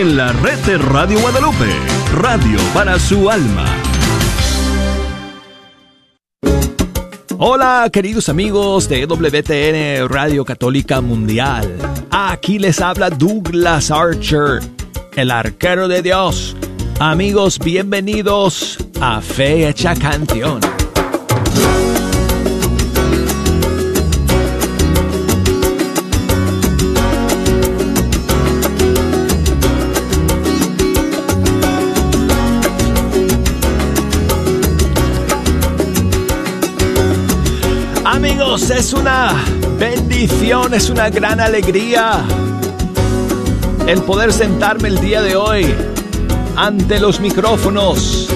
en la red de Radio Guadalupe, radio para su alma. Hola queridos amigos de WTN Radio Católica Mundial. Aquí les habla Douglas Archer, el arquero de Dios. Amigos, bienvenidos a Fe Hecha Canción. Es una bendición, es una gran alegría el poder sentarme el día de hoy ante los micrófonos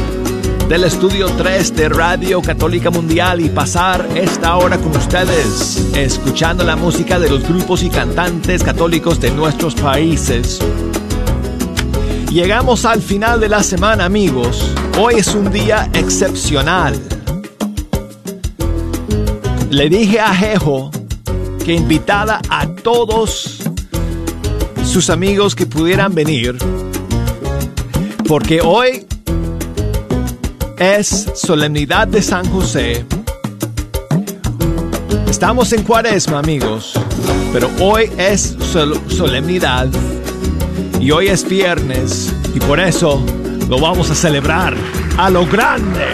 del estudio 3 de Radio Católica Mundial y pasar esta hora con ustedes, escuchando la música de los grupos y cantantes católicos de nuestros países. Llegamos al final de la semana, amigos. Hoy es un día excepcional. Le dije a Jejo que invitara a todos sus amigos que pudieran venir porque hoy es solemnidad de San José. Estamos en cuaresma, amigos, pero hoy es solemnidad y hoy es viernes y por eso lo vamos a celebrar a lo grande.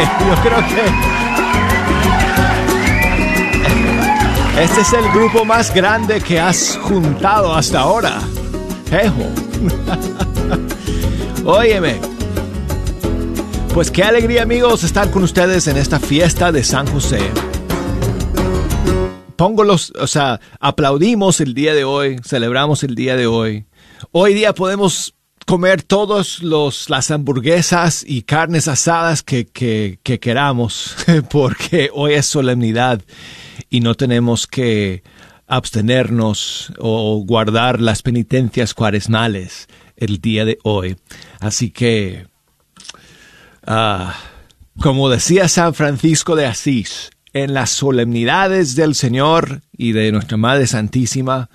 Yo creo que este es el grupo más grande que has juntado hasta ahora. Ejo. Óyeme. Pues qué alegría amigos estar con ustedes en esta fiesta de San José. Pongo los, o sea, aplaudimos el día de hoy, celebramos el día de hoy. Hoy día podemos comer todas las hamburguesas y carnes asadas que, que, queramos, porque hoy es solemnidad y no tenemos que abstenernos o guardar las penitencias cuaresmales el día de hoy. Así que, ah, como decía San Francisco de Asís, en las solemnidades del Señor y de nuestra Madre Santísima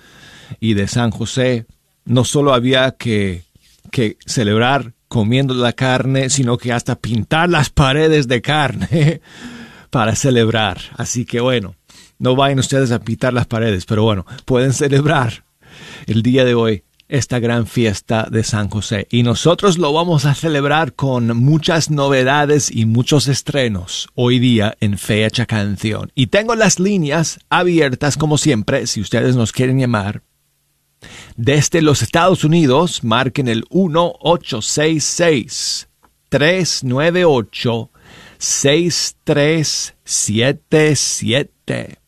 y de San José, no solo había que que celebrar comiendo la carne, sino que hasta pintar las paredes de carne para celebrar. Así que bueno, no vayan ustedes a pintar las paredes, pero bueno, pueden celebrar el día de hoy esta gran fiesta de San José. Y nosotros lo vamos a celebrar con muchas novedades y muchos estrenos hoy día en Fecha Canción. Y tengo las líneas abiertas como siempre, si ustedes nos quieren llamar desde los Estados Unidos, marquen el 1-866-398-6377.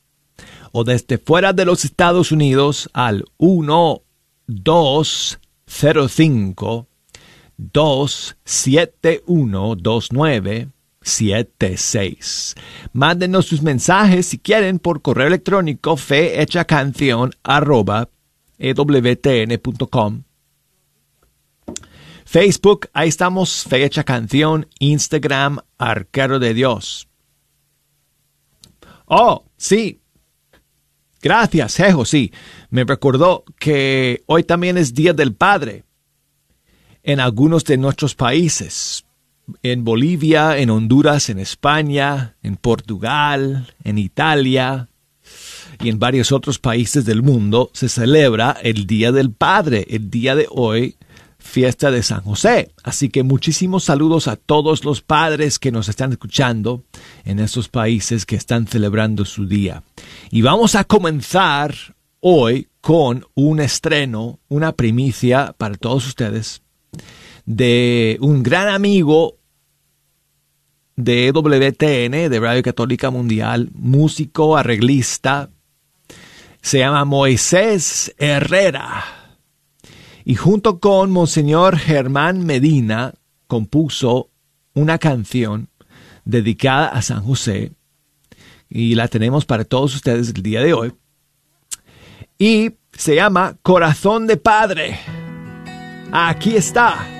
O desde fuera de los Estados Unidos al 1205 271 2976. Mándenos sus mensajes si quieren por correo electrónico canción arroba ewtn.com. Facebook, ahí estamos, Fecha Canción, Instagram, Arquero de Dios. Oh, sí. Gracias, Jejo, sí. Me recordó que hoy también es Día del Padre en algunos de nuestros países. En Bolivia, en Honduras, en España, en Portugal, en Italia, y en varios otros países del mundo se celebra el Día del Padre, el día de hoy, fiesta de San José. Así que muchísimos saludos a todos los padres que nos están escuchando en estos países que están celebrando su día. Y vamos a comenzar hoy con un estreno, una primicia para todos ustedes de un gran amigo de WTN, de Radio Católica Mundial, músico, arreglista, se llama Moisés Herrera. Y junto con Monseñor Germán Medina compuso una canción dedicada a San José y la tenemos para todos ustedes el día de hoy. Y se llama Corazón de Padre. Aquí está.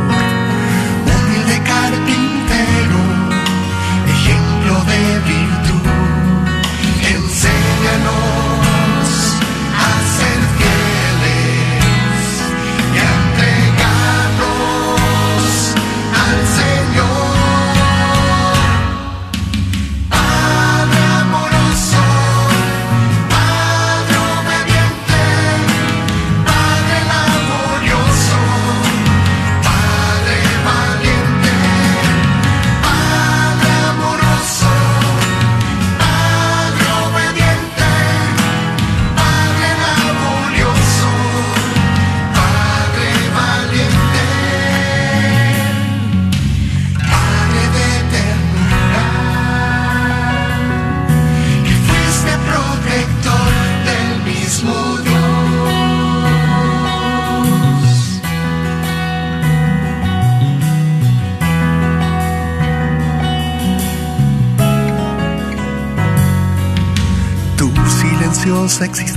sexy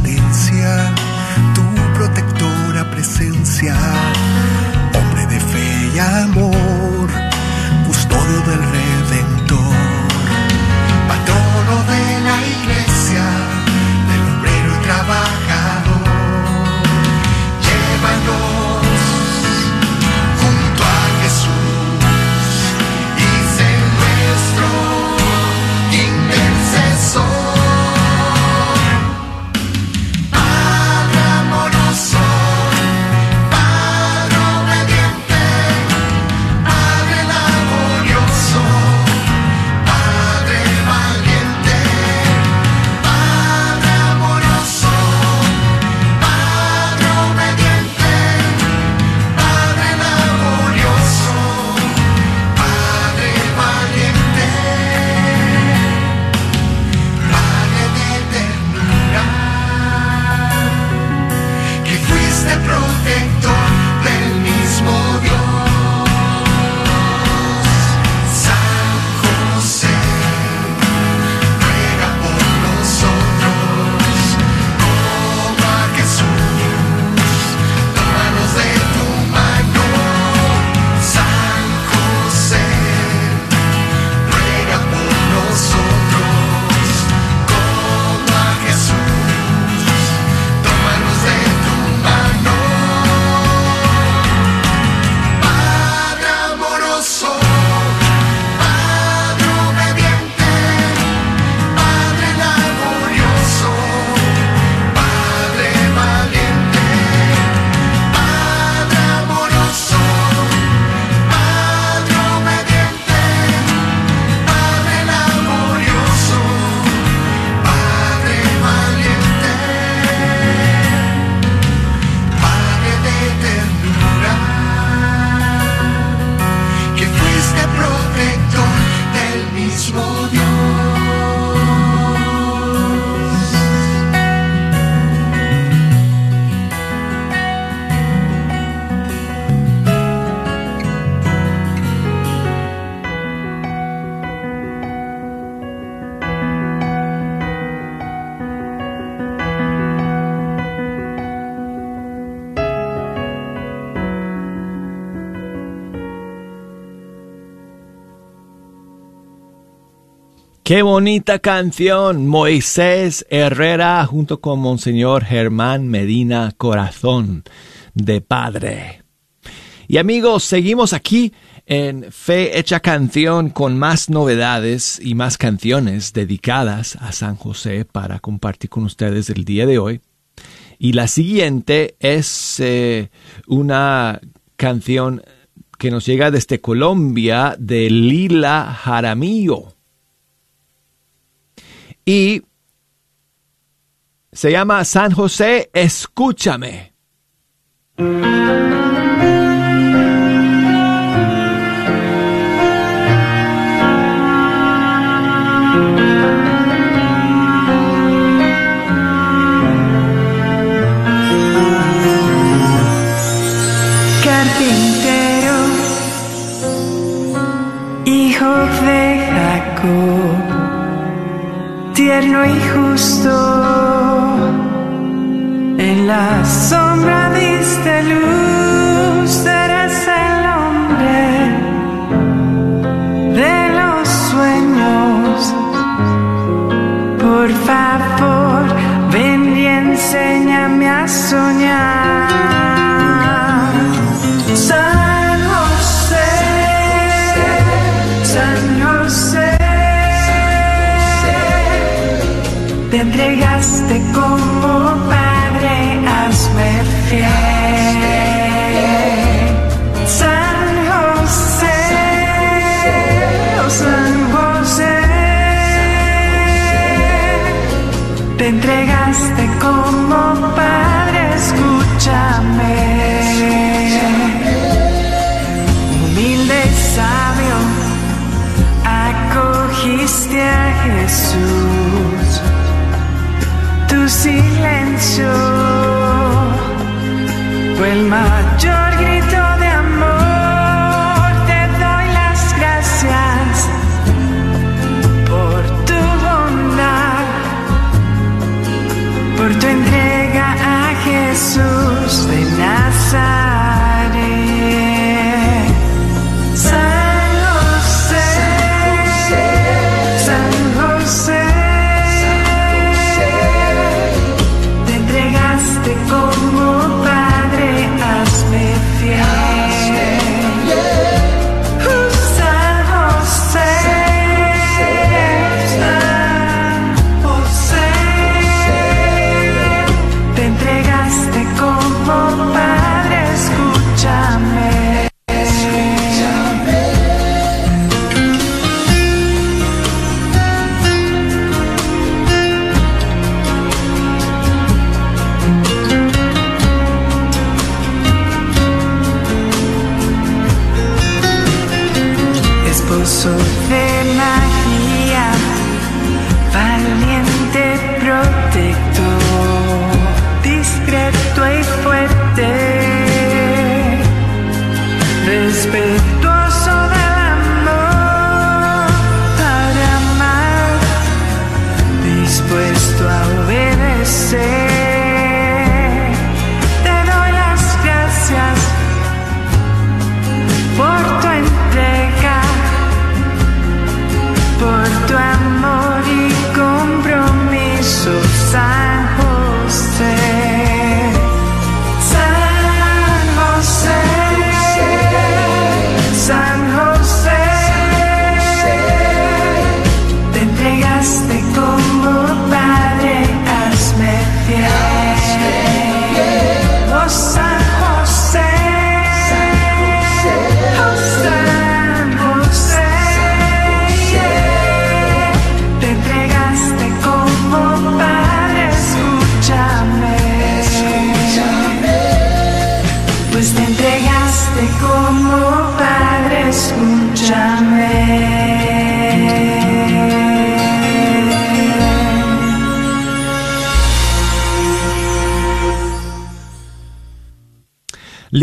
Qué bonita canción, Moisés Herrera junto con Monseñor Germán Medina Corazón de Padre. Y amigos, seguimos aquí en Fe Hecha Canción con más novedades y más canciones dedicadas a San José para compartir con ustedes el día de hoy. Y la siguiente es eh, una canción que nos llega desde Colombia de Lila Jaramillo. Y Se llama San José, escúchame. La sombra diste luz,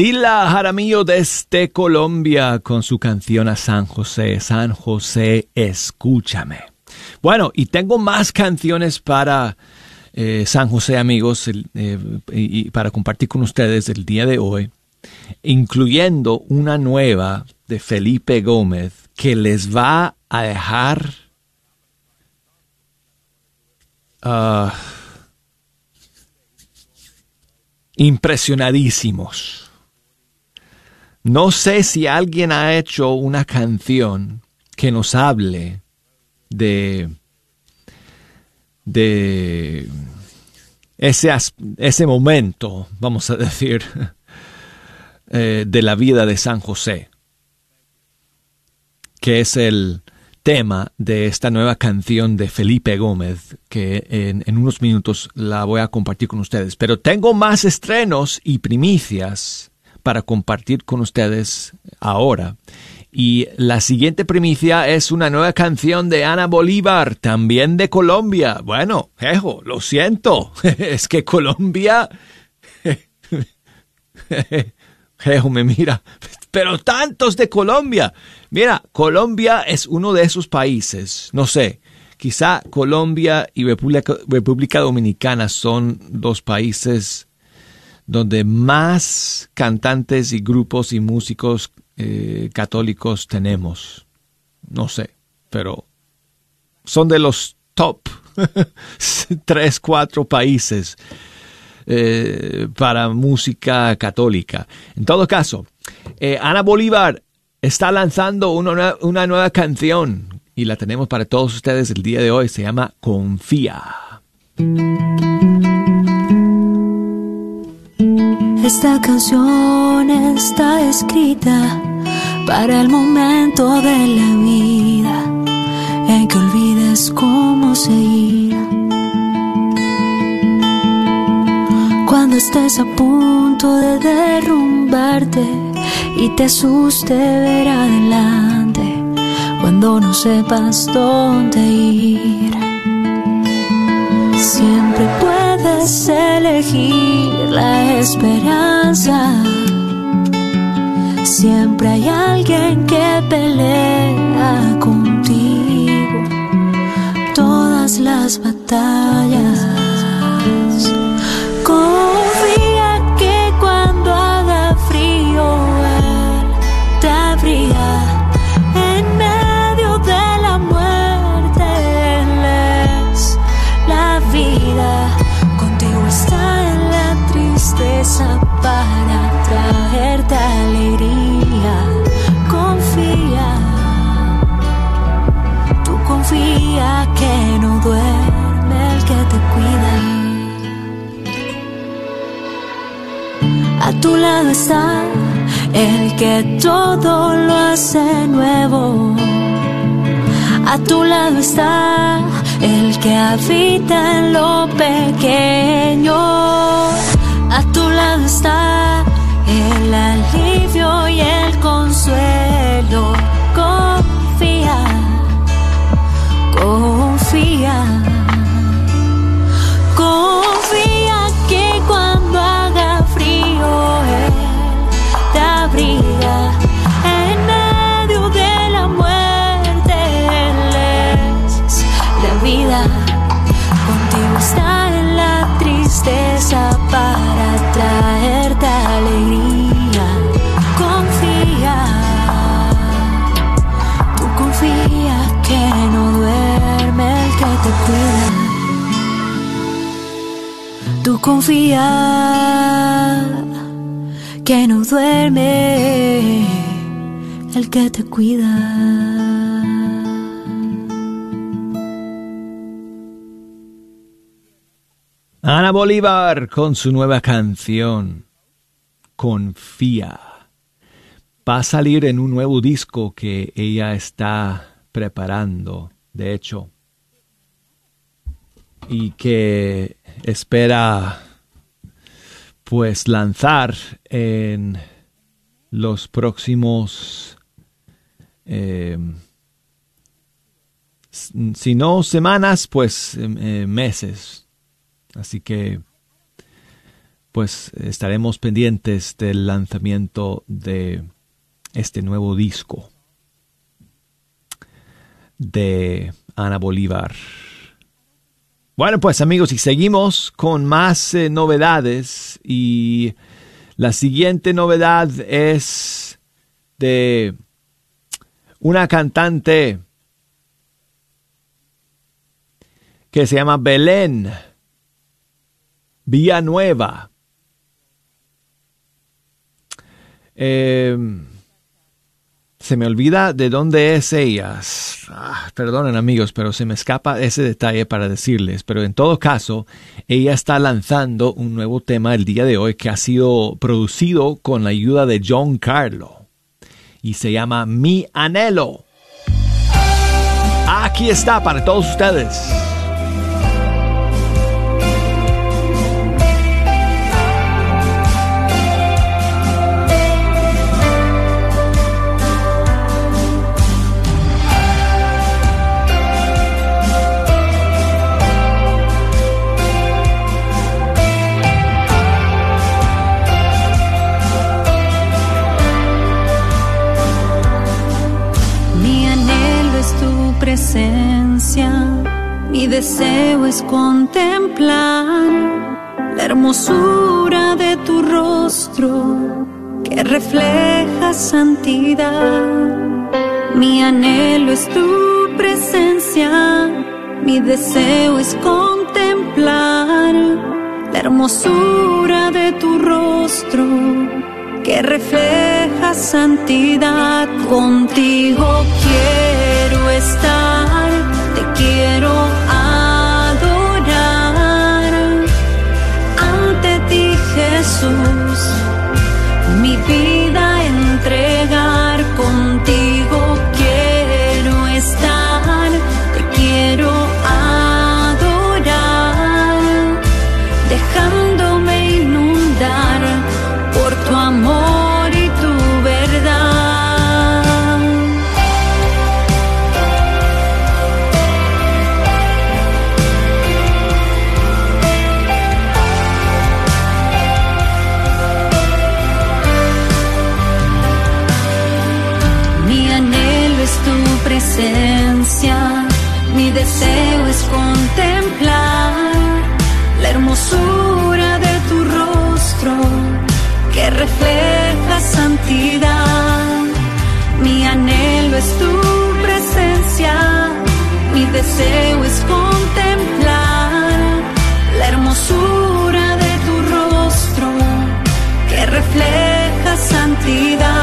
Lila Jaramillo desde Colombia con su canción a San José. San José, escúchame. Bueno, y tengo más canciones para eh, San José, amigos, eh, y, y para compartir con ustedes el día de hoy, incluyendo una nueva de Felipe Gómez que les va a dejar ah, impresionadísimos. No sé si alguien ha hecho una canción que nos hable de, de ese, ese momento, vamos a decir, eh, de la vida de San José, que es el tema de esta nueva canción de Felipe Gómez, que en, en, unos minutos la voy a compartir con ustedes. Pero tengo más estrenos y primicias para compartir con ustedes ahora. Y la siguiente primicia es una nueva canción de Ana Bolívar, también de Colombia. Bueno, jejo, lo siento. es que Colombia... jejo, me mira. Pero tantos de Colombia. Mira, Colombia es uno de esos países. No sé, quizá Colombia y República, República Dominicana son dos países donde más cantantes y grupos y músicos eh, católicos tenemos. No sé, pero son de los top tres, cuatro países eh, para música católica. En todo caso, eh, Ana Bolívar está lanzando una, una nueva canción y la tenemos para todos ustedes el día de hoy. Se llama Confía. Esta canción está escrita para el momento de la vida en que olvides cómo seguir. Cuando estés a punto de derrumbarte y te asuste ver adelante, cuando no sepas dónde ir. Siempre puedes elegir la esperanza Siempre hay alguien que pelea contigo todas las batallas. Está el que todo lo hace nuevo. A tu lado está el que habita en lo pequeño. A tu lado está el alivio y el consuelo. Confía, confía confía que no duerme el que te cuida. Ana Bolívar con su nueva canción, Confía. Va a salir en un nuevo disco que ella está preparando, de hecho, y que espera pues lanzar en los próximos, eh, si no semanas, pues eh, meses. Así que, pues estaremos pendientes del lanzamiento de este nuevo disco de Ana Bolívar. Bueno, pues amigos, y seguimos con más eh, novedades y la siguiente novedad es de una cantante que se llama Belén Villanueva. Eh, se me olvida de dónde es ella. Ah, perdonen amigos, pero se me escapa ese detalle para decirles. Pero en todo caso, ella está lanzando un nuevo tema el día de hoy que ha sido producido con la ayuda de John Carlo. Y se llama Mi Anhelo. Aquí está para todos ustedes. Mi deseo es contemplar la hermosura de tu rostro que refleja santidad. Mi anhelo es tu presencia, mi deseo es contemplar la hermosura de tu rostro que refleja santidad. Contigo quiero estar, te quiero refleja santidad. Mi anhelo es tu presencia, mi deseo es contemplar la hermosura de tu rostro que refleja santidad.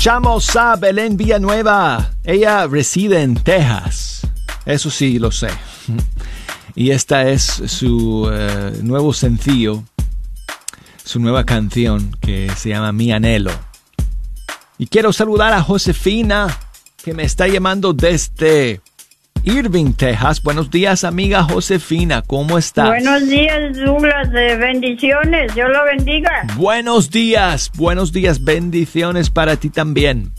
Escuchamos a Belén Villanueva. Ella reside en Texas. Eso sí, lo sé. Y esta es su eh, nuevo sencillo. su nueva canción que se llama Mi Anhelo. Y quiero saludar a Josefina, que me está llamando desde Irving, Texas. Buenos días, amiga Josefina, ¿cómo estás? Buenos días, Douglas, de bendiciones, Dios lo bendiga. Buenos días, buenos días, bendiciones para ti también.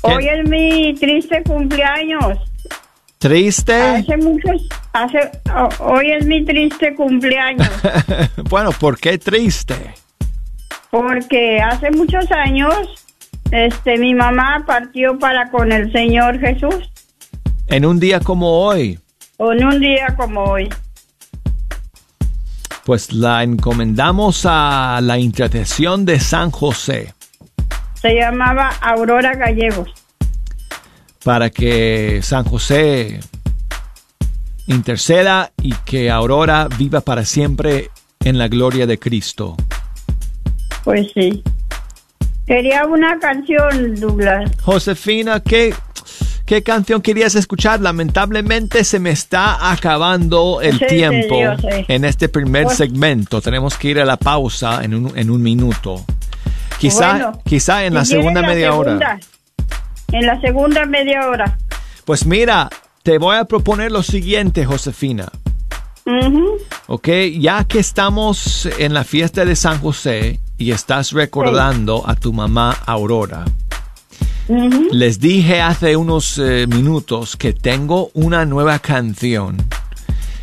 Hoy es mi triste cumpleaños. ¿Triste? Hace muchos, hace, oh, hoy es mi triste cumpleaños. bueno, ¿por qué triste? Porque hace muchos años, este, mi mamá partió para con el Señor Jesús. En un día como hoy. En un día como hoy. Pues la encomendamos a la intercesión de San José. Se llamaba Aurora Gallegos. Para que San José interceda y que Aurora viva para siempre en la gloria de Cristo. Pues sí. Quería una canción, Douglas. Josefina, ¿qué, ¿qué canción querías escuchar? Lamentablemente se me está acabando el Sí, tiempo en este primer segmento. Tenemos que ir a la pausa en un, en un minuto. Quizá, Bueno, quizá en la segunda la media hora. En la segunda media hora. Pues mira, te voy a proponer lo siguiente, Josefina. Ujú. Ok, ya que estamos en la fiesta de San José y estás recordando a tu mamá Aurora, Les dije hace unos eh, minutos que tengo una nueva canción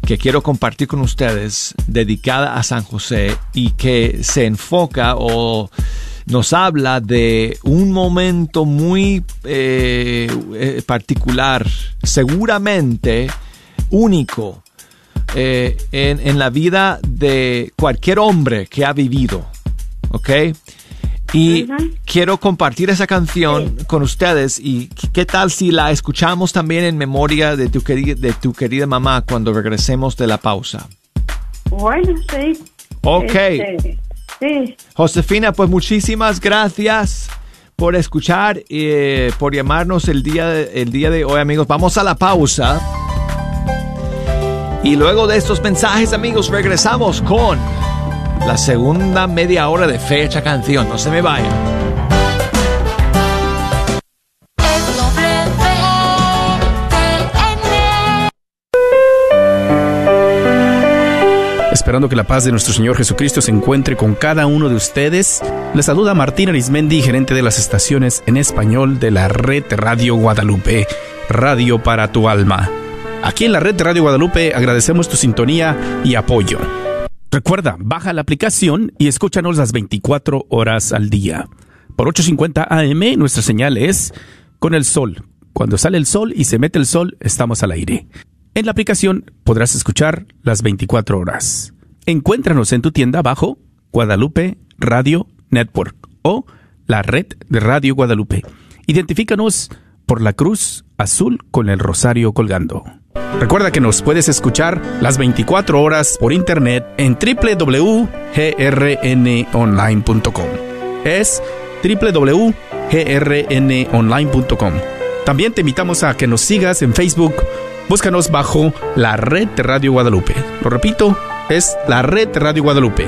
que quiero compartir con ustedes dedicada a San José y que se enfoca o nos habla de un momento muy eh, eh, particular, seguramente único en, en la vida de cualquier hombre que ha vivido. ¿Ok? Y quiero compartir esa canción con ustedes y qué tal si la escuchamos también en memoria de tu, querida, de tu querida mamá cuando regresemos de la pausa. Bueno, sí. Ok. Este, sí. Josefina, pues muchísimas gracias por escuchar y eh, por llamarnos el día, de, el día de hoy, amigos. Vamos a la pausa. Y luego de estos mensajes, amigos, regresamos con la segunda media hora de fecha canción. No se me vayan. Esperando que la paz de nuestro Señor Jesucristo se encuentre con cada uno de ustedes, les saluda Martín Arismendi, gerente de las estaciones en español de la red Radio Guadalupe, Radio para tu alma. Aquí en la red Radio Guadalupe agradecemos tu sintonía y apoyo. Recuerda, baja la aplicación y escúchanos las 24 horas al día. Por 8.50 AM nuestra señal es con el sol. Cuando sale el sol y se mete el sol, estamos al aire. En la aplicación podrás escuchar las 24 horas. Encuéntranos en tu tienda bajo Guadalupe Radio Network o la red de Radio Guadalupe. Identifícanos por la cruz azul con el rosario colgando. Recuerda que nos puedes escuchar las 24 horas por internet en www.grnonline.com. Es www.grnonline.com. También te invitamos a que nos sigas en Facebook. Búscanos bajo la red de Radio Guadalupe. Lo repito, es la red de Radio Guadalupe,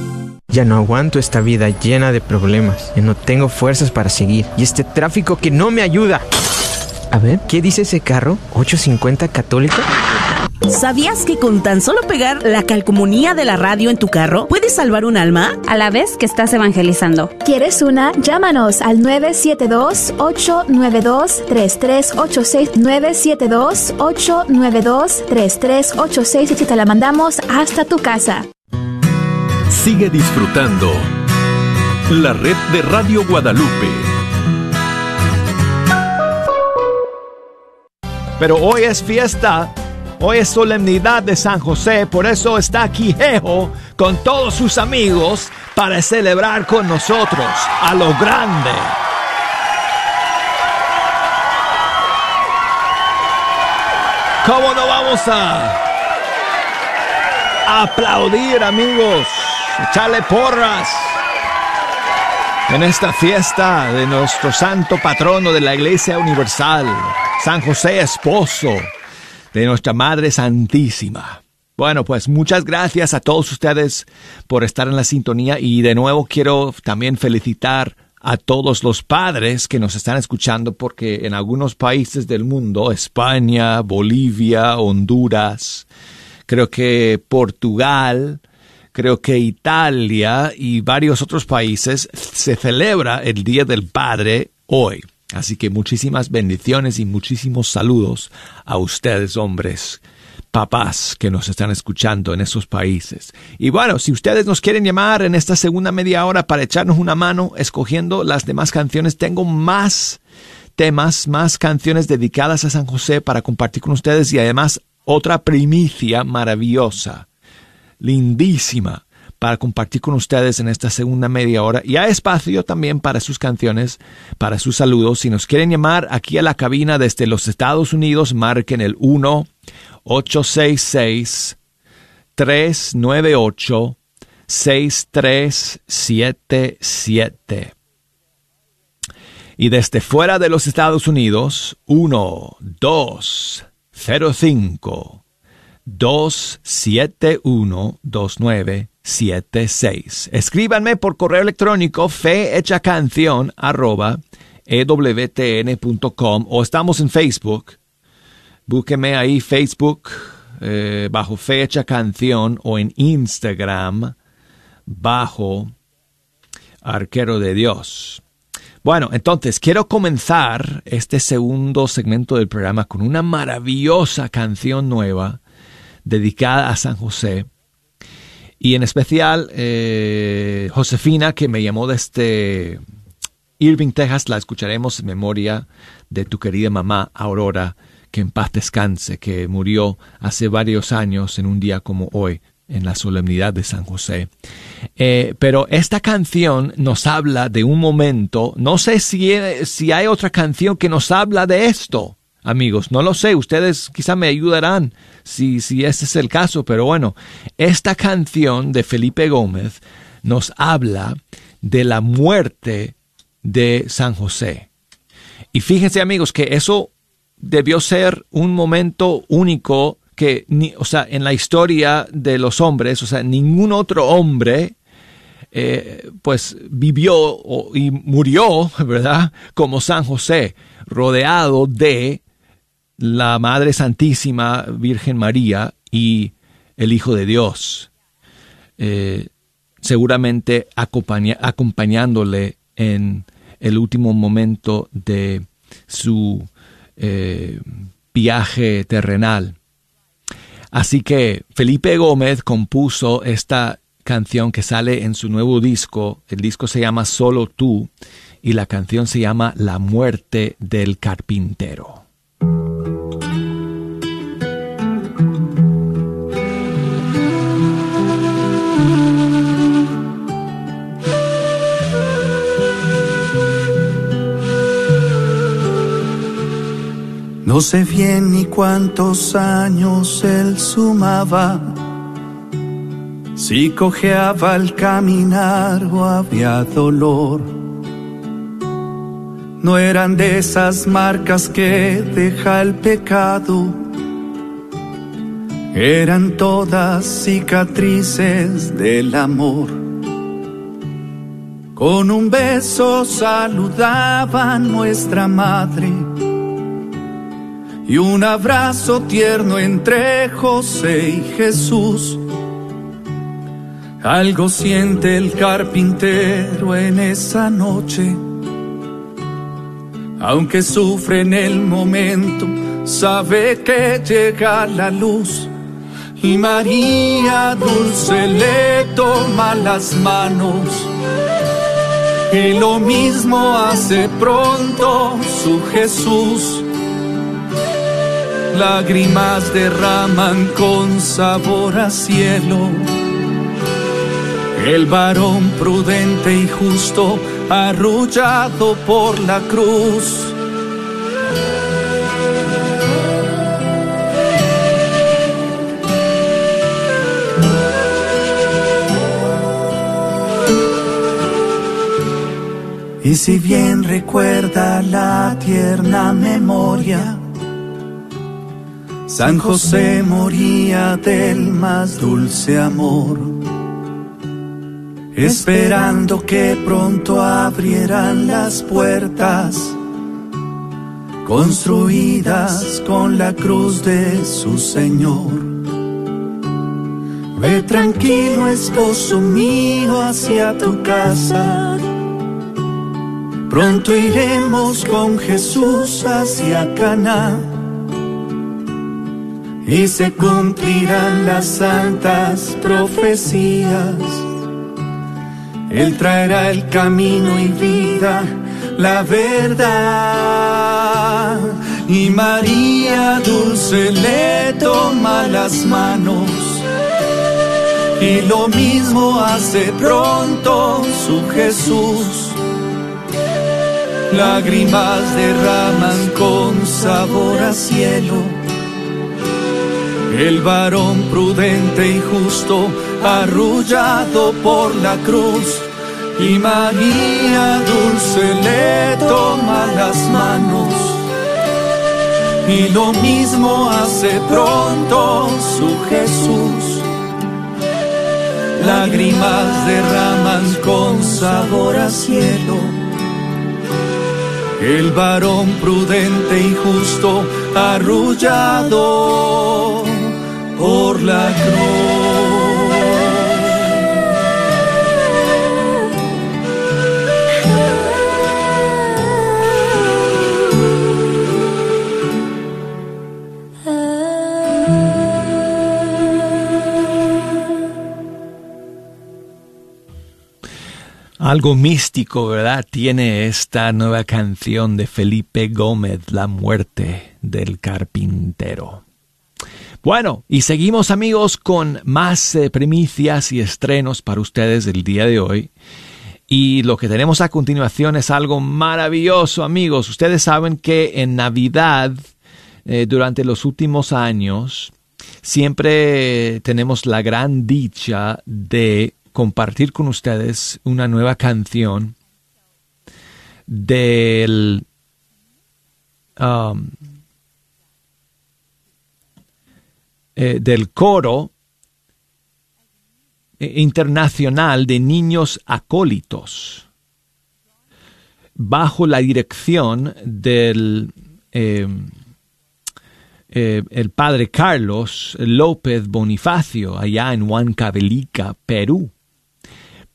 Ya no aguanto esta vida llena de problemas. Ya no tengo fuerzas para seguir. Y este tráfico que no me ayuda. A ver, ¿qué dice ese carro? ¿850 católico? ¿Sabías que con tan solo pegar la calcomunía de la radio en tu carro puedes salvar un alma? A la vez que estás evangelizando. ¿Quieres una? Llámanos al 972-892-3386. 972-892-3386 y te la mandamos hasta tu casa. Sigue disfrutando la red de Radio Guadalupe. Pero hoy es fiesta, hoy es solemnidad de San José, por eso está aquí Jeho con todos sus amigos para celebrar con nosotros a lo grande. ¿Cómo no vamos a aplaudir, amigos? Echarle porras en esta fiesta de nuestro santo patrono de la Iglesia Universal, San José Esposo de nuestra Madre Santísima. Bueno, pues muchas gracias a todos ustedes por estar en la sintonía y de nuevo quiero también felicitar a todos los padres que nos están escuchando porque en algunos países del mundo, España, Bolivia, Honduras, creo que Portugal, creo que Italia y varios otros países se celebra el Día del Padre hoy. Así que muchísimas bendiciones y muchísimos saludos a ustedes, hombres, papás que nos están escuchando en esos países. Y bueno, si ustedes nos quieren llamar en esta segunda media hora para echarnos una mano escogiendo las demás canciones, tengo más temas, más canciones dedicadas a San José para compartir con ustedes y además otra primicia maravillosa, lindísima, para compartir con ustedes en esta segunda media hora. Y hay espacio también para sus canciones, para sus saludos. Si nos quieren llamar aquí a la cabina desde los Estados Unidos, marquen el 1 866 398 6377. Y desde fuera de los Estados Unidos, 1 2 05 271 2976. Escríbanme por correo electrónico fehechacanción arroba ewtn.com o estamos en Facebook. Búsqueme ahí Facebook eh, bajo Fecha Canción o en Instagram bajo Arquero de Dios. Bueno, entonces quiero comenzar este segundo segmento del programa con una maravillosa canción nueva dedicada a San José. Y en especial eh, Josefina, que me llamó desde Irving, Texas, la escucharemos en memoria de tu querida mamá Aurora, que en paz descanse, que murió hace varios años en un día como hoy, en la solemnidad de San José. Eh, pero esta canción nos habla de un momento, no sé si, si hay otra canción que nos habla de esto, amigos, no lo sé, ustedes quizá me ayudarán si, si ese es el caso, pero bueno, esta canción de Felipe Gómez nos habla de la muerte de San José. Y fíjense amigos que eso debió ser un momento único que, o sea, en la historia de los hombres, o sea, ningún otro hombre eh, pues vivió y murió, ¿verdad? Como San José, rodeado de la Madre Santísima Virgen María y el Hijo de Dios, eh, seguramente acompañándole en el último momento de su eh, viaje terrenal. Así que Felipe Gómez compuso esta canción que sale en su nuevo disco. El disco se llama Solo tú y la canción se llama La muerte del carpintero. No sé bien ni cuántos años él sumaba, si cojeaba al caminar o había dolor. No eran de esas marcas que deja el pecado, eran todas cicatrices del amor. Con un beso saludaba a nuestra madre y un abrazo tierno entre José y Jesús. Algo siente el carpintero en esa noche, aunque sufre en el momento, sabe que llega la luz. Y María Dulce le toma las manos. Y lo mismo hace pronto su Jesús lágrimas derraman con sabor a cielo. El varón prudente y justo, arrullado por la cruz. Y si bien recuerda la tierna memoria, San José moría del más dulce amor, esperando que pronto abrieran las puertas, construidas con la cruz de su Señor. Ve tranquilo, esposo mío, hacia tu casa. Pronto iremos con Jesús hacia Cana y se cumplirán las santas profecías. Él traerá el camino y vida, la verdad. Y María Dulce le toma las manos. Y lo mismo hace pronto su Jesús. Lágrimas derraman con sabor a cielo el varón prudente y justo, arrullado por la cruz, y María dulce le toma las manos. Y lo mismo hace pronto su Jesús. Lágrimas derraman con sabor a cielo. El varón prudente y justo, arrullado por la Algo místico, ¿verdad? Tiene esta nueva canción de Felipe Gómez, La muerte del carpintero. Bueno, y seguimos amigos con más eh, primicias y estrenos para ustedes el día de hoy. Y lo que tenemos a continuación es algo maravilloso, amigos. Ustedes saben que en Navidad, eh, durante los últimos años, siempre tenemos la gran dicha de compartir con ustedes una nueva canción del um, Eh, del coro eh, internacional de niños acólitos bajo la dirección del eh, el padre Carlos López Bonifacio allá en Huancavelica, Perú.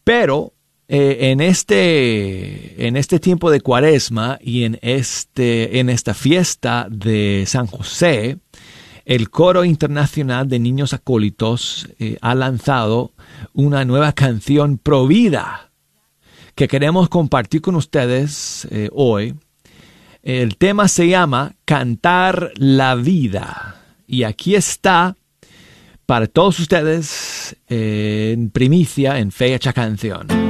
Pero en, este, en este tiempo de cuaresma y en, este, en esta fiesta de San José, el Coro Internacional de Niños Acólitos eh, ha lanzado una nueva canción provida que queremos compartir con ustedes eh, hoy. El tema se llama Cantar la vida. Y aquí está para todos ustedes eh, en primicia, en fecha canción.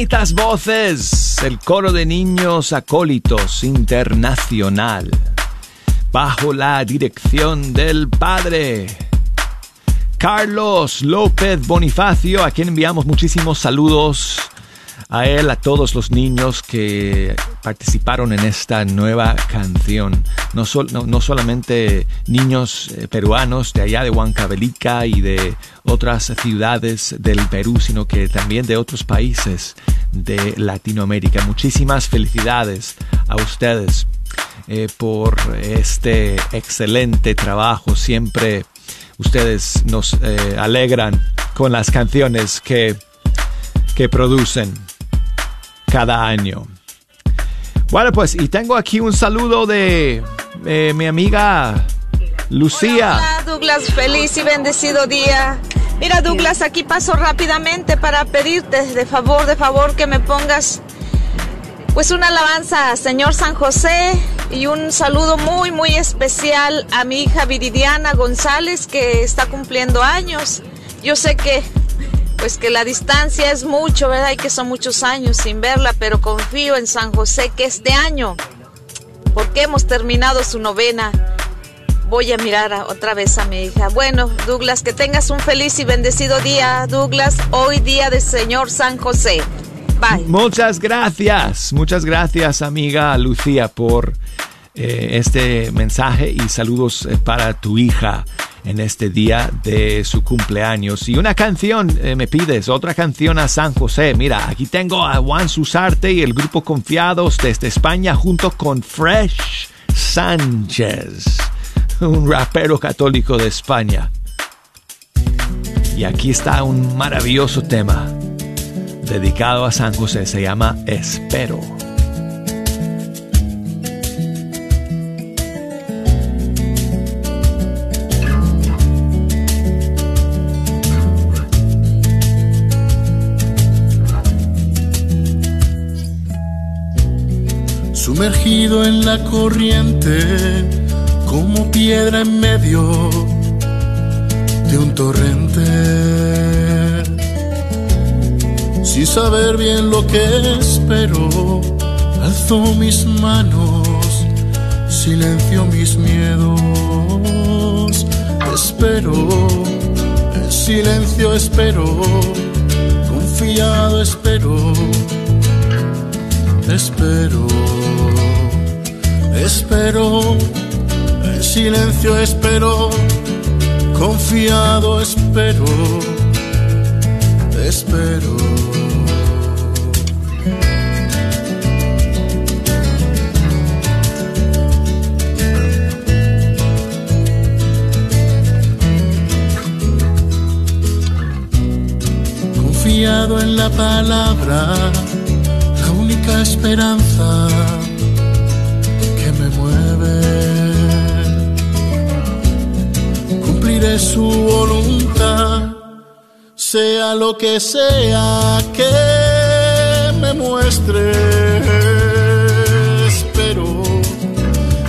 Bonitas voces! El coro de niños acólitos internacional. Bajo la dirección del padre Carlos López Bonifacio, a quien enviamos muchísimos saludos a él, a todos los niños que participaron en esta nueva canción. No, no, solamente niños eh, peruanos de allá de Huancavelica y de otras ciudades del Perú, sino que también de otros países de Latinoamérica. Muchísimas felicidades a ustedes eh, por este excelente trabajo. Siempre ustedes nos eh, alegran con las canciones que, que producen cada año. Bueno, pues, y tengo aquí un saludo de eh, mi amiga Lucía. Hola, Douglas, feliz y bendecido día. Mira, Douglas, aquí paso rápidamente para pedirte de favor, de favor, que me pongas pues una alabanza, Señor San José, y un saludo muy, muy especial a mi hija Viridiana González, que está cumpliendo años. Yo sé que pues que la distancia es mucho, ¿verdad? Y que son muchos años sin verla, pero confío en San José que este año, porque hemos terminado su novena, voy a mirar otra vez a mi hija. Bueno, Douglas, que tengas un feliz y bendecido día, Douglas, hoy día del Señor San José. Bye. Muchas gracias, muchas gracias amiga Lucía por eh, este mensaje y saludos eh, para tu hija en este día de su cumpleaños. Y una canción eh, me pides, otra canción a San José. Mira, aquí tengo a Juan Susarte y el grupo Confiados desde España junto con Fresh Sánchez, un rapero católico de España. Y aquí está un maravilloso tema dedicado a San José, se llama Espero. Sumergido en la corriente como piedra en medio de un torrente. Sin saber bien lo que espero, alzo mis manos, silencio mis miedos. Espero, en silencio espero, confiado espero espero, espero, en silencio espero, confiado espero, espero. Confiado en la palabra esperanza que me mueve. Cumpliré su voluntad, sea lo que sea que me muestre. Espero,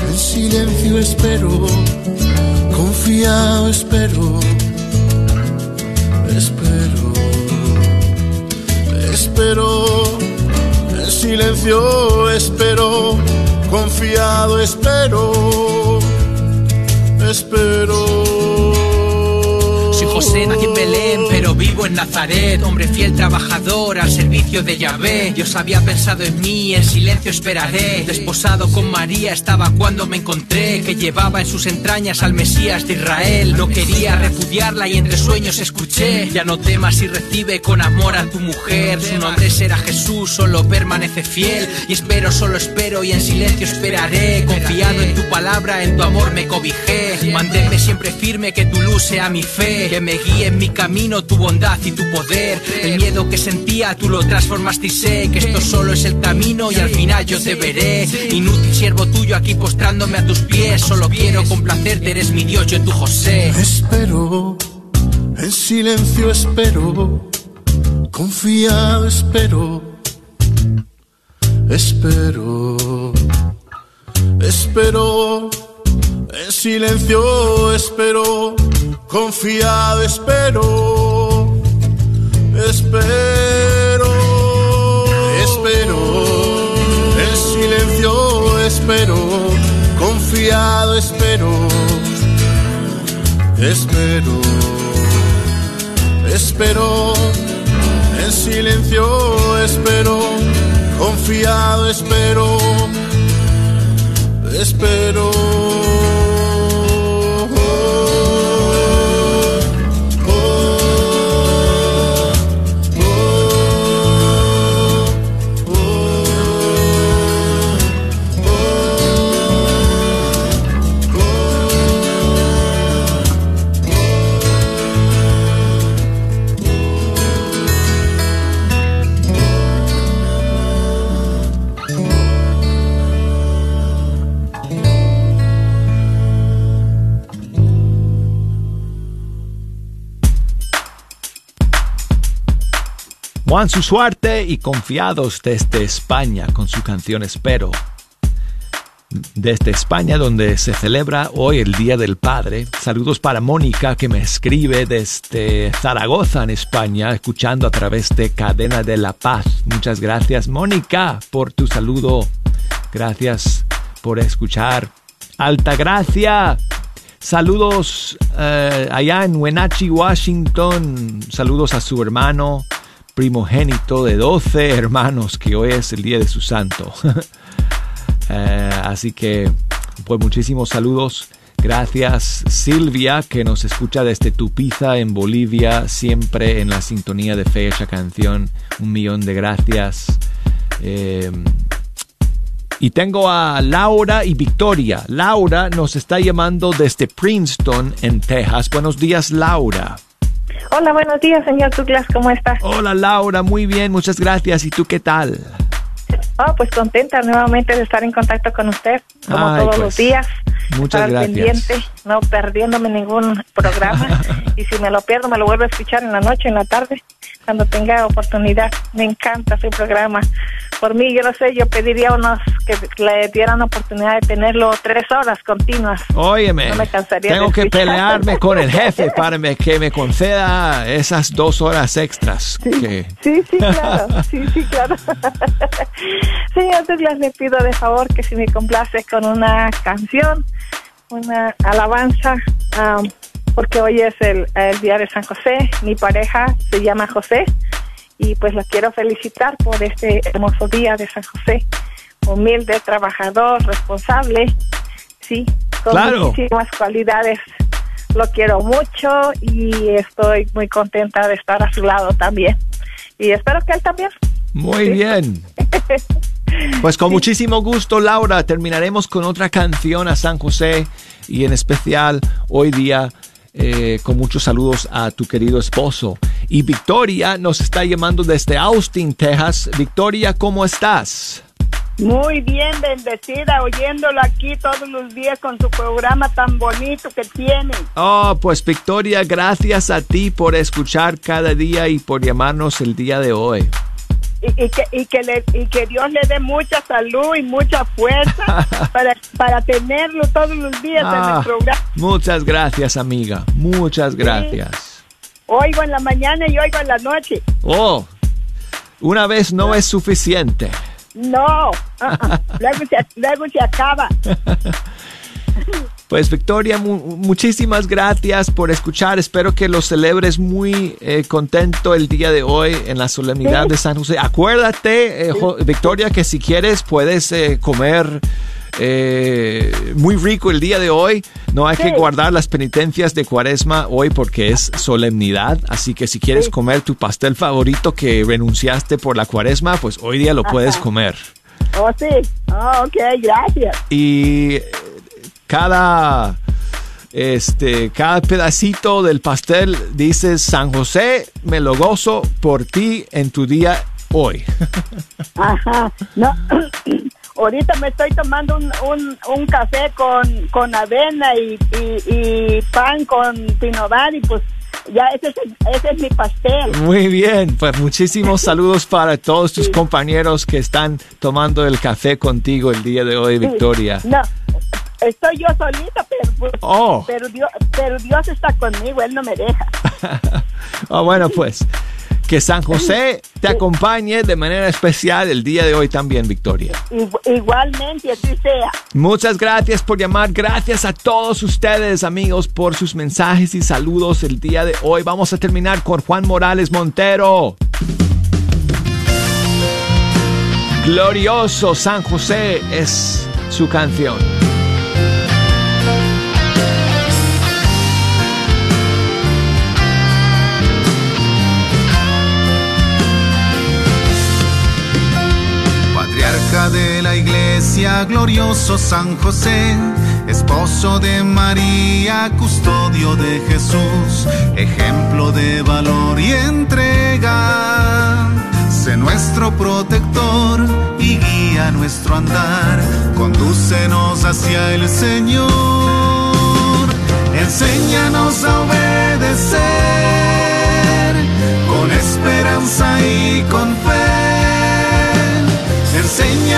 en silencio espero, confiado espero. Espero, espero silencio espero, confiado espero, espero. José, nací en Belén, vivo en Nazaret. Hombre fiel, trabajador, al servicio de Yahvé. Dios había pensado en mí, en silencio esperaré. Desposado con María estaba cuando me encontré, que llevaba en sus entrañas al Mesías de Israel. No quería repudiarla y entre sueños escuché. Ya no temas y recibe con amor a tu mujer. Su nombre será Jesús, solo permanece fiel. Y espero, solo espero y en silencio esperaré. Confiado en tu palabra, en tu amor me cobijé. Manténme siempre firme, que tu luz sea mi fe me guíe en mi camino tu bondad y tu poder. El miedo que sentía tú lo transformaste y sé que esto solo es el camino y al final yo te veré. Inútil siervo tuyo aquí postrándome a tus pies. Solo quiero complacerte, eres mi Dios, yo tu José. Espero, en silencio espero, confiado espero. Espero, espero, en silencio espero confiado espero, espero. espero, en silencio espero, confiado espero, espero, espero, en silencio espero, confiado espero, espero. Juan su suerte y confiados desde España con su canción Espero. Desde España, donde se celebra hoy el Día del Padre. Saludos para Mónica, que me escribe desde Zaragoza, en España, escuchando a través de Cadena de la Paz. Muchas gracias, Mónica, por tu saludo. Gracias por escuchar. Alta Gracia. Saludos eh, allá en Wenatchee, Washington. Saludos a su hermano primogénito de 12 hermanos, que hoy es el día de su santo. Eh, así que, pues muchísimos saludos. Gracias Silvia, que nos escucha desde Tupiza en Bolivia, siempre en la sintonía de fecha canción. Un millón de gracias. Eh, y tengo a Laura y Victoria. Laura nos está llamando desde Princeton, en Texas. Buenos días, Laura. Hola, buenos días, señor Douglas, ¿cómo está? Hola, Laura, muy bien, muchas gracias. ¿Y tú qué tal? Oh, pues contenta nuevamente de estar en contacto con usted, como Ay, todos pues, los días. muchas estar al gracias. pendiente, no perdiéndome ningún programa. y si me lo pierdo, me lo vuelvo a escuchar en la noche, en la tarde, cuando tenga oportunidad. Me encanta su programa. Por mí, yo no sé, yo pediría unos que le dieran oportunidad de tenerlo tres horas continuas. Óyeme, No me cansaría tengo que escuchar. pelearme con el jefe para que me conceda esas dos horas extras. Que, Sí, sí, claro, sí, sí, claro. Señor Douglas, le pido de favor que si me complace con una canción, una alabanza, am, porque hoy es el, el Día de San José. Mi pareja se llama José y pues la quiero felicitar por este hermoso día de San José. Humilde, trabajador, responsable, sí, con Claro. muchísimas cualidades. Lo quiero mucho y estoy muy contenta de estar a su lado también. Y espero que él también. muy bien. Pues con muchísimo gusto, Laura, terminaremos con otra canción a San José y en especial hoy día eh, con muchos saludos a tu querido esposo. Y Victoria nos está llamando desde Austin, Texas. Victoria, ¿cómo estás? Muy bien, bendecida, oyéndolo aquí todos los días con su programa tan bonito que tiene. Oh, pues Victoria, gracias a ti por escuchar cada día y por llamarnos el día de hoy. Y, y que, y, que le- y que Dios le dé mucha salud y mucha fuerza para, para tenerlo todos los días en Ah, el programa. muchas gracias, amiga. Muchas gracias. Oigo en la mañana y oigo en la noche. Oh, una vez no es suficiente. No, ah, ah, luego, se, luego se acaba. Pues Victoria, mu- muchísimas gracias por escuchar. Espero que lo celebres muy eh, contento el día de hoy en la solemnidad Sí. de San José. Acuérdate, eh, Victoria, que si quieres puedes eh, comer eh, muy rico el día de hoy. No hay que guardar las penitencias de Cuaresma hoy porque es solemnidad. Así que si quieres comer tu pastel favorito que renunciaste por la Cuaresma, pues hoy día lo puedes comer. Oh, sí. Oh, ok, gracias. y cada este cada pedacito del pastel dice San José me lo gozo por ti en tu día hoy Ajá, no. Ahorita me estoy tomando un, un, un café con, con avena y, y, y pan con pinovar y pues ya ese es, ese es mi pastel. muy bien pues muchísimos saludos para todos tus compañeros que están tomando el café contigo el día de hoy Sí. Victoria No, estoy yo solita, pero, pues, Oh. pero, Dios, pero Dios está conmigo, Él no me deja. Ah, bueno pues Que San José te acompañe de manera especial el día de hoy también, Victoria. Igu- Igualmente, así sea. Muchas gracias por llamar. Gracias a todos ustedes, amigos, por sus mensajes y saludos el día de hoy. Vamos a terminar con Juan Morales Montero. Glorioso San José es su canción. De la iglesia, glorioso San José, esposo de María, custodio de Jesús, ejemplo de valor y entrega. Sé nuestro protector y guía nuestro andar, condúcenos hacia el Señor, enséñanos a obedecer con esperanza y con fe. Enséñanos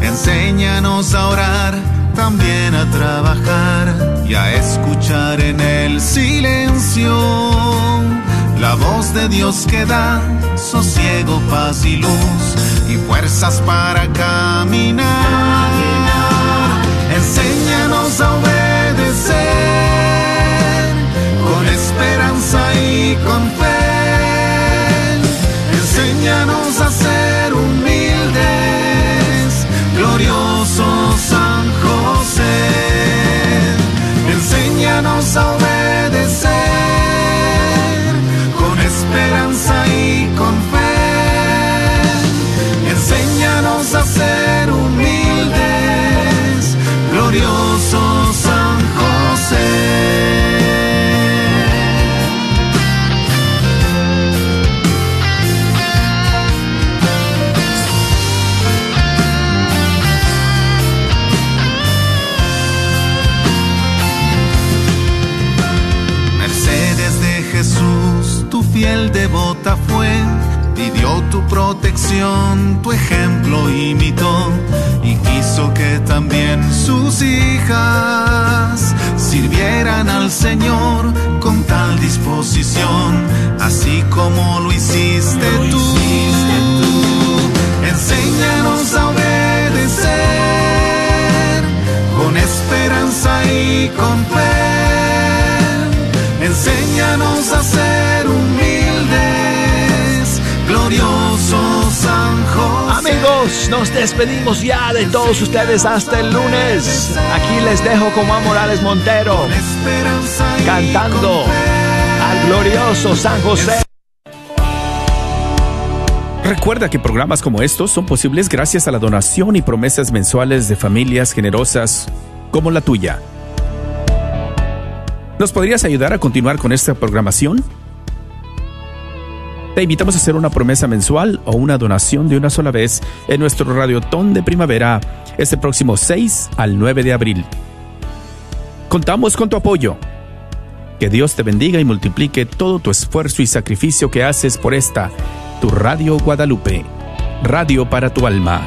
enséñanos a orar, también a trabajar y a escuchar en el silencio la voz de Dios que da sosiego, paz y luz y fuerzas para caminar. Enséñanos a obedecer con esperanza y con tu ejemplo imitó y quiso que también sus hijas sirvieran al Señor con tal disposición, así como lo hiciste tú. Enséñanos a obedecer con esperanza y con fe. Enséñanos a ser Nos despedimos ya de todos ustedes hasta el lunes. Aquí les dejo con Juan Morales Montero cantando al glorioso San José. Recuerda que programas como estos son posibles gracias a la donación y promesas mensuales de familias generosas como la tuya. ¿Nos podrías ayudar a continuar con esta programación? Te invitamos a hacer una promesa mensual o una donación de una sola vez en nuestro Radiotón de Primavera este próximo 6 al 9 de abril. Contamos con tu apoyo. Que Dios te bendiga y multiplique todo tu esfuerzo y sacrificio que haces por esta, tu Radio Guadalupe, radio para tu alma.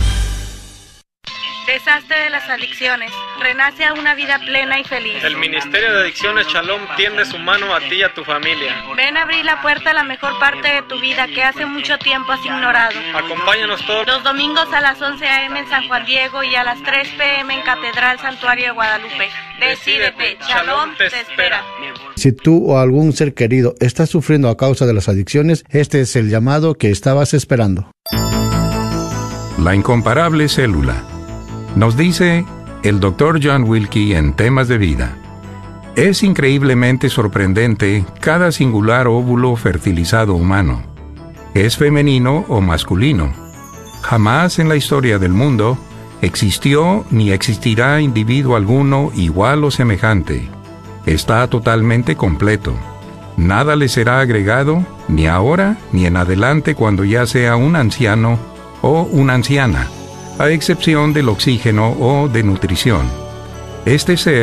Deshazte de las adicciones. Renace a una vida plena y feliz. El Ministerio de Adicciones Shalom tiende su mano a ti y a tu familia. Ven a abrir la puerta a la mejor parte de tu vida que hace mucho tiempo has ignorado. Acompáñanos todos los domingos a las 11 a.m. en San Juan Diego y a las 3 p.m. en Catedral Santuario de Guadalupe. Decídete, Shalom te espera. Si tú o algún ser querido está sufriendo a causa de las adicciones, este es el llamado que estabas esperando. La incomparable célula. Nos dice el Dr. John Wilkie en temas de vida. Es increíblemente sorprendente cada singular óvulo fertilizado humano. Es femenino o masculino. Jamás en la historia del mundo existió ni existirá individuo alguno igual o semejante. Está totalmente completo. Nada le será agregado, ni ahora ni en adelante cuando ya sea un anciano o una anciana a excepción del oxígeno o de nutrición. Este ser